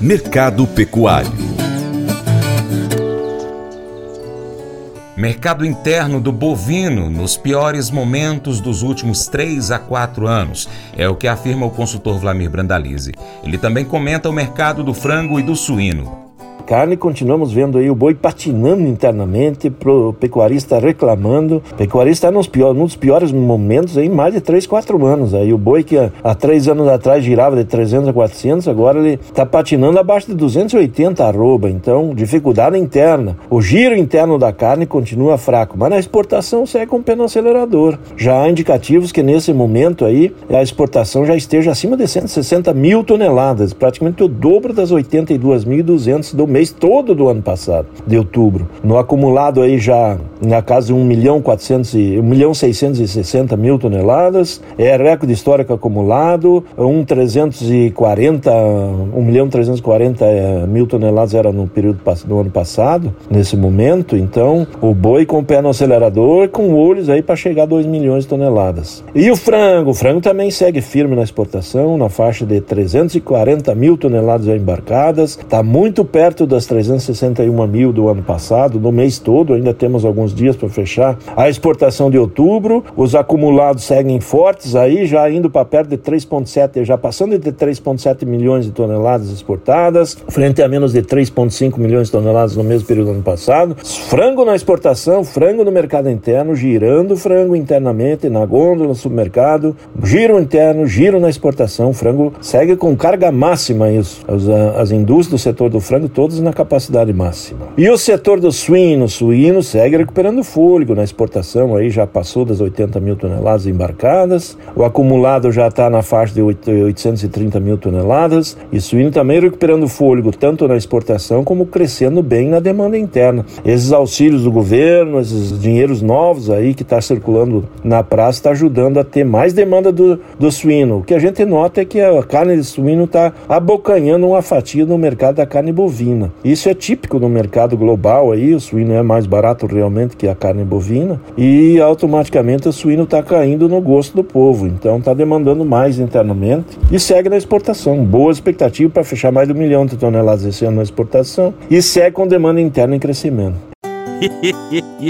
Mercado Pecuário. Mercado interno do bovino nos piores momentos dos últimos 3 a 4 anos, é o que afirma o consultor Vlamir Brandalize. Ele também comenta o mercado do frango e do suíno carne, continuamos vendo aí o boi patinando internamente, pro pecuarista reclamando. O pecuarista está nos num dos piores momentos em mais de 3, 4 anos. Aí o boi que há 3 anos atrás girava de 300 a 400, agora ele está patinando abaixo de 280 arroba. Então, dificuldade interna. O giro interno da carne continua fraco, mas na exportação segue com o pé no acelerador. Já há indicativos que nesse momento aí a exportação já esteja acima de 160 mil toneladas, praticamente o dobro das 82.200 do mês mês todo do ano passado, de outubro. No acumulado aí já na casa de 1 milhão 400 e, 1 milhão 660 mil toneladas, é recorde histórico acumulado, 1 340, 1 milhão 340 é, mil toneladas era no período do ano passado, nesse momento, então o boi com o pé no acelerador, com olhos aí para chegar a 2 milhões de toneladas. E o frango, o frango também segue firme na exportação, na faixa de 340 mil toneladas embarcadas, está muito perto das 361 mil do ano passado, no mês todo, ainda temos alguns dias para fechar. A exportação de outubro, os acumulados seguem fortes aí, já indo para perto de 3,7, já passando de 3,7 milhões de toneladas exportadas, frente a menos de 3,5 milhões de toneladas no mesmo período do ano passado. Frango na exportação, frango no mercado interno, girando frango internamente na gôndola, no supermercado, giro interno, giro na exportação, frango segue com carga máxima isso. As, as indústrias do setor do frango todas na capacidade máxima. E o setor do suíno, suíno segue recuperando fôlego na exportação, aí já passou das 80 mil toneladas embarcadas, o acumulado já está na faixa de 830 mil toneladas, e suíno também recuperando fôlego, tanto na exportação como crescendo bem na demanda interna. Esses auxílios do governo, esses dinheiros novos aí que está circulando na praça, está ajudando a ter mais demanda do, do suíno. O que a gente nota é que a carne de suíno está abocanhando uma fatia no mercado da carne bovina. Isso é típico no mercado global aí, o suíno é mais barato realmente que a carne bovina e automaticamente o suíno está caindo no gosto do povo, então está demandando mais internamente e segue na exportação. Boa expectativa para fechar mais de um milhão de toneladas esse ano na exportação e segue com demanda interna em crescimento.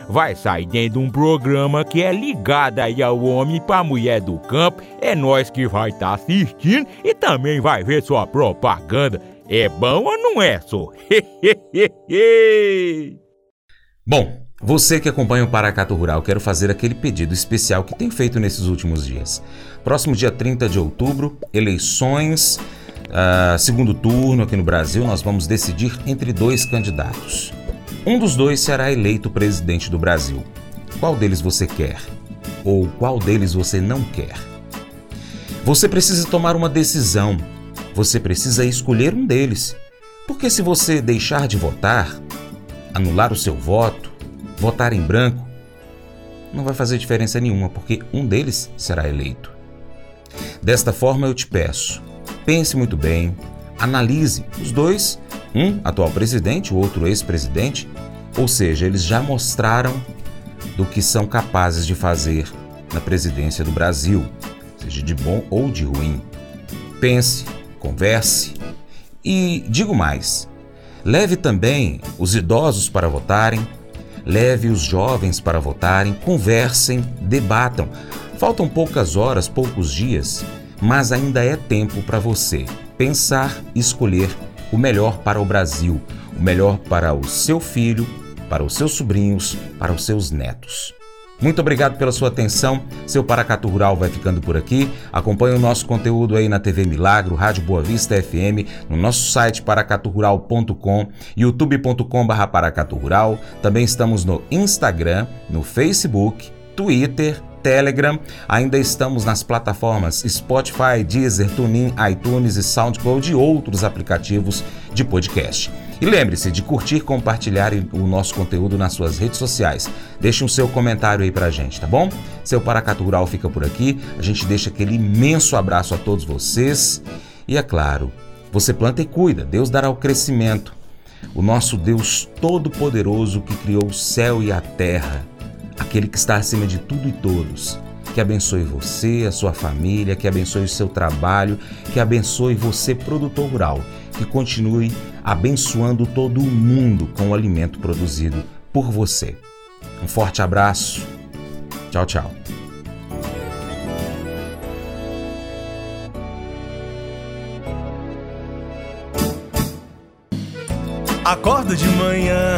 vai sair dentro de um programa que é ligado aí ao homem para mulher do campo. É nós que vai estar tá assistindo e também vai ver sua propaganda. É bom ou não é, só? bom, você que acompanha o Paracato Rural, quero fazer aquele pedido especial que tem feito nesses últimos dias. Próximo dia 30 de outubro, eleições, uh, segundo turno aqui no Brasil, nós vamos decidir entre dois candidatos. Um dos dois será eleito presidente do Brasil. Qual deles você quer? Ou qual deles você não quer? Você precisa tomar uma decisão. Você precisa escolher um deles. Porque se você deixar de votar, anular o seu voto, votar em branco, não vai fazer diferença nenhuma, porque um deles será eleito. Desta forma, eu te peço, pense muito bem, analise os dois, um atual presidente, o outro ex-presidente, ou seja, eles já mostraram do que são capazes de fazer na presidência do Brasil, seja de bom ou de ruim. Pense, converse e digo mais: leve também os idosos para votarem Leve os jovens para votarem, conversem, debatam. Faltam poucas horas, poucos dias, mas ainda é tempo para você pensar escolher o melhor para o Brasil, o melhor para o seu filho, para os seus sobrinhos, para os seus netos. Muito obrigado pela sua atenção. Seu Paracato Rural vai ficando por aqui. Acompanhe o nosso conteúdo aí na TV Milagro, Rádio Boa Vista FM, no nosso site paracaturural.com, youtube.com/paracaturural. Também estamos no Instagram, no Facebook, Twitter Telegram. Ainda estamos nas plataformas Spotify, Deezer, TuneIn, iTunes e SoundCloud e outros aplicativos de podcast. E lembre-se de curtir, compartilhar o nosso conteúdo nas suas redes sociais. Deixe um seu comentário aí pra gente, tá bom? Seu Paracatu Rural fica por aqui. A gente deixa aquele imenso abraço a todos vocês. E é claro, você planta e cuida, Deus dará o crescimento. O nosso Deus Todo-Poderoso que criou o céu e a terra, aquele que está acima de tudo e todos, que abençoe você, a sua família, que abençoe o seu trabalho, que abençoe você, produtor rural, que continue abençoando todo o mundo com o alimento produzido por você. Um forte abraço. Tchau, tchau. Acordo de manhã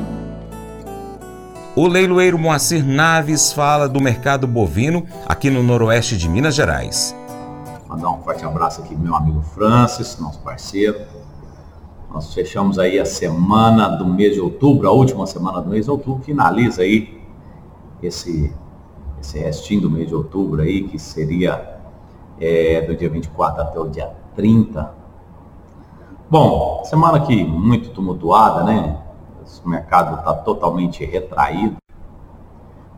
O leiloeiro Moacir Naves fala do mercado bovino aqui no noroeste de Minas Gerais. Mandar um forte abraço aqui meu amigo Francis, nosso parceiro. Nós fechamos aí a semana do mês de outubro, a última semana do mês de outubro, finaliza aí esse, esse restinho do mês de outubro aí, que seria é, do dia 24 até o dia 30. Bom, semana aqui muito tumultuada, né? O mercado está totalmente retraído.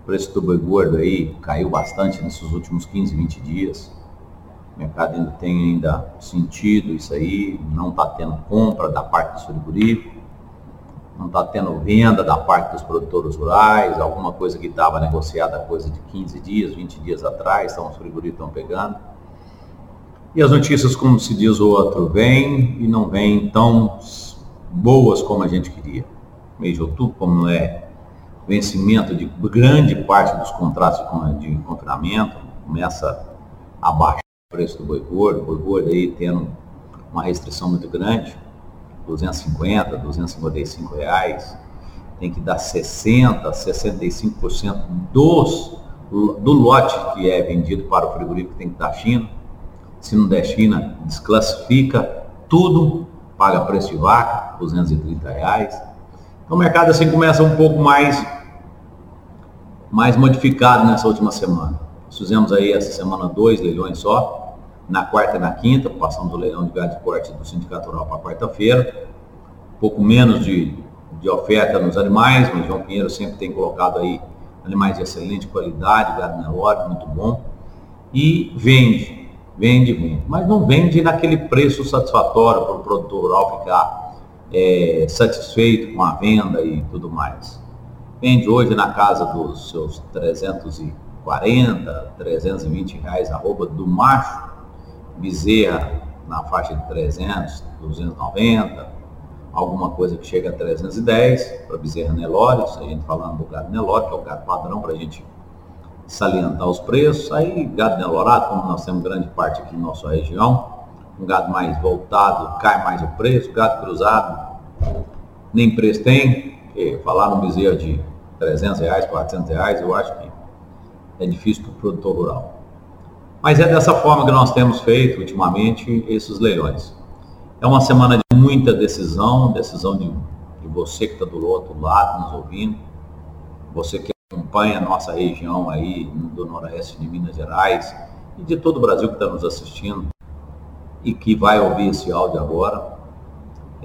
O preço do boi gordo aí caiu bastante nesses últimos 15, 20 dias. O mercado ainda tem ainda sentido isso aí, não está tendo compra da parte dos frigoríficos, não está tendo venda da parte dos produtores rurais, alguma coisa que estava negociada coisa de 15 dias, 20 dias atrás, então os frigoríficos estão pegando. E as notícias, como se diz o outro, vêm e não vêm tão boas como a gente queria. Mês de outubro, como é vencimento de grande parte dos contratos de confinamento, começa a baixar preço do boi gordo, o boi gordo aí tendo uma restrição muito grande, 250, 255 reais, tem que dar 60, 65% dos, do lote que é vendido para o frigorífico tem que dar China. Se não der China, desclassifica tudo, paga preço de vaca, 230 reais. Então o mercado assim começa um pouco mais, mais modificado nessa última semana. Nós fizemos aí essa semana dois leilões só, na quarta e na quinta, passamos do leilão de gado de corte do Sindicato Rural para quarta-feira. Um pouco menos de, de oferta nos animais, mas João Pinheiro sempre tem colocado aí animais de excelente qualidade, gado Nelore, muito bom. E vende, vende, vende. Mas não vende naquele preço satisfatório para o produtor rural ficar é, satisfeito com a venda e tudo mais. Vende hoje na casa dos seus 340, 320 reais arroba do macho Bezerra na faixa de 300, 290, alguma coisa que chega a 310 para Bezerra Nelore, a gente falando do gado Nelore, que é o gado padrão para a gente salientar os preços. Aí gado Nelorado, como nós temos grande parte aqui na nossa região, um gado mais voltado, cai mais o preço, gado cruzado, nem preço tem, falar no bezerro de 300 reais, 400 reais, eu acho que é difícil para o produtor rural. Mas é dessa forma que nós temos feito ultimamente esses leilões. É uma semana de muita decisão, decisão de, de você que está do outro lado nos ouvindo, você que acompanha a nossa região aí do noroeste de Minas Gerais e de todo o Brasil que está nos assistindo e que vai ouvir esse áudio agora.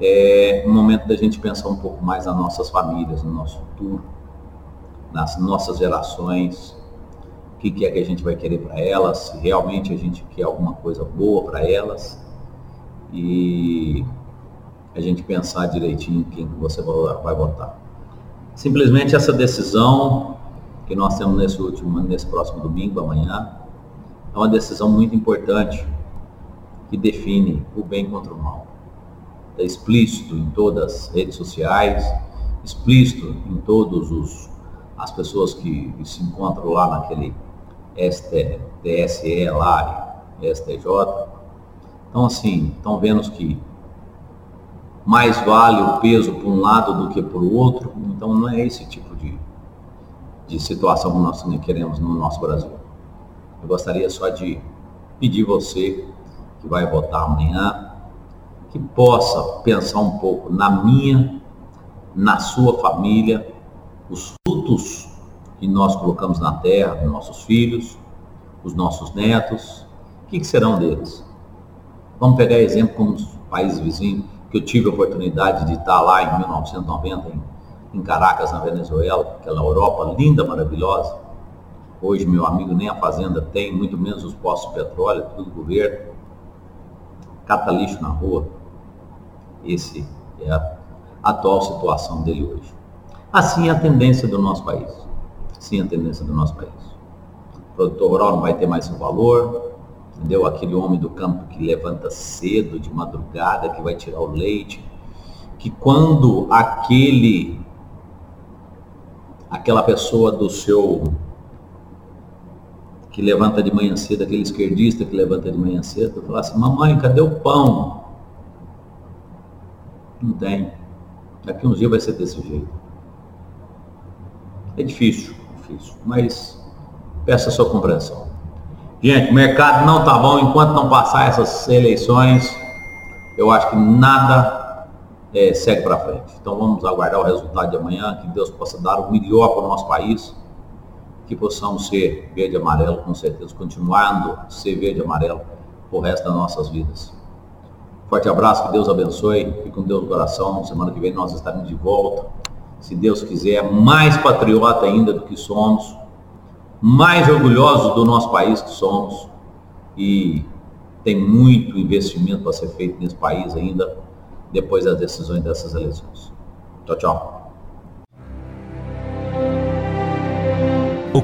É um momento da gente pensar um pouco mais nas nossas famílias, no nosso futuro, nas nossas gerações, o que, que é que a gente vai querer para elas, se realmente a gente quer alguma coisa boa para elas e a gente pensar direitinho quem você vai votar. Simplesmente essa decisão que nós temos nesse último, nesse próximo domingo, amanhã, é uma decisão muito importante que define o bem contra o mal. É explícito em todas as redes sociais, explícito em todos os as pessoas que se encontram lá naquele TSE lá, STJ. Então, assim, estão vendo que mais vale o peso por um lado do que por outro. Então não é esse tipo de, de situação que nós queremos no nosso Brasil. Eu gostaria só de pedir você que vai votar amanhã que possa pensar um pouco na minha, na sua família, os frutos que nós colocamos na terra, os nossos filhos, os nossos netos, o que, que serão deles? Vamos pegar exemplo como os países vizinhos, que eu tive a oportunidade de estar lá em 1990, em, em Caracas, na Venezuela, aquela Europa linda, maravilhosa. Hoje, meu amigo, nem a fazenda tem, muito menos os postos de petróleo, tudo governo. Cata lixo na rua. Esse é a atual situação dele hoje. Assim é a tendência do nosso país. Assim é a tendência do nosso país. O produtor rural não vai ter mais seu valor, entendeu? Aquele homem do campo que levanta cedo, de madrugada, que vai tirar o leite, que quando aquele aquela pessoa do seu que levanta de manhã cedo, aquele esquerdista que levanta de manhã cedo, fala assim, mamãe, cadê o pão? Não tem. Daqui uns dias vai ser desse jeito. É difícil, difícil, mas peça a sua compreensão. Gente, o mercado não tá bom enquanto não passar essas eleições. Eu acho que nada é, segue para frente. Então vamos aguardar o resultado de amanhã, que Deus possa dar o melhor para o nosso país, que possamos ser verde e amarelo, com certeza, continuando a ser verde e amarelo o resto das nossas vidas. Forte abraço, que Deus abençoe, fique com Deus no coração. Semana que vem nós estaremos de volta. Se Deus quiser, mais patriota ainda do que somos mais orgulhosos do nosso país que somos e tem muito investimento para ser feito nesse país ainda depois das decisões dessas eleições. Tchau, tchau.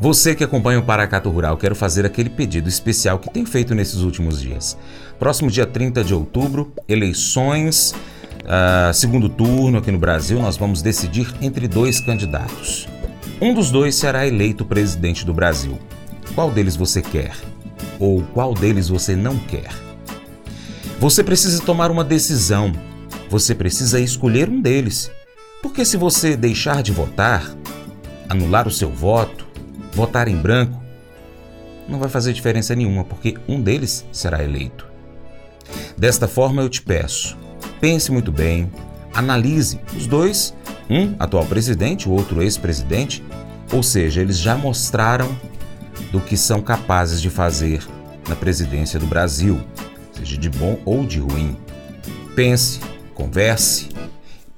você que acompanha o Paracato Rural, quero fazer aquele pedido especial que tem feito nesses últimos dias. Próximo dia 30 de outubro, eleições, uh, segundo turno aqui no Brasil, nós vamos decidir entre dois candidatos. Um dos dois será eleito presidente do Brasil. Qual deles você quer? Ou qual deles você não quer? Você precisa tomar uma decisão. Você precisa escolher um deles. Porque se você deixar de votar, anular o seu voto, votar em branco, não vai fazer diferença nenhuma, porque um deles será eleito. Desta forma, eu te peço, pense muito bem, analise os dois, um atual presidente, o outro ex-presidente, ou seja, eles já mostraram do que são capazes de fazer na presidência do Brasil, seja de bom ou de ruim. Pense, converse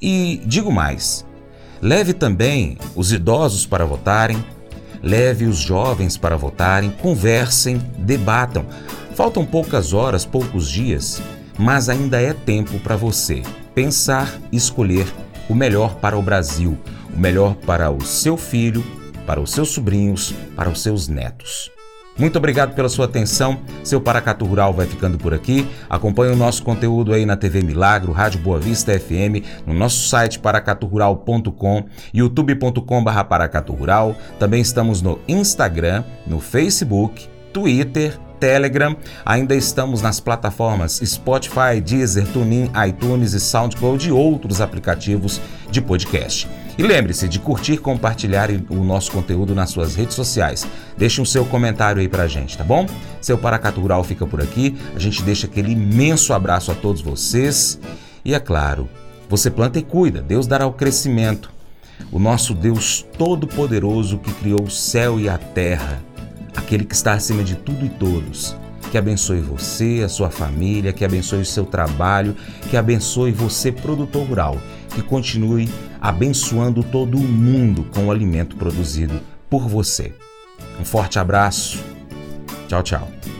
e digo mais: leve também os idosos para votarem, leve os jovens para votarem, conversem, debatam. Faltam poucas horas, poucos dias, mas ainda é tempo para você pensar e escolher o melhor para o Brasil, o melhor para o seu filho, para os seus sobrinhos, para os seus netos. Muito obrigado pela sua atenção. Seu Paracatu Rural vai ficando por aqui. Acompanhe o nosso conteúdo aí na TV Milagro, Rádio Boa Vista FM, no nosso site paracaturural.com, youtube.com.br paracaturural. Também estamos no Instagram, no Facebook, Twitter, Telegram. Ainda estamos nas plataformas Spotify, Deezer, TuneIn, iTunes e SoundCloud e outros aplicativos de podcast. E lembre-se de curtir, compartilhar o nosso conteúdo nas suas redes sociais. Deixe um seu comentário aí pra gente, tá bom? Seu Paracatu Rural fica por aqui. A gente deixa aquele imenso abraço a todos vocês. E é claro, você planta e cuida, Deus dará o crescimento. O nosso Deus Todo-Poderoso que criou o céu e a terra, aquele que está acima de tudo e todos, que abençoe você, a sua família, que abençoe o seu trabalho, que abençoe você, produtor rural, que continue abençoando todo o mundo com o alimento produzido por você. Um forte abraço. Tchau, tchau.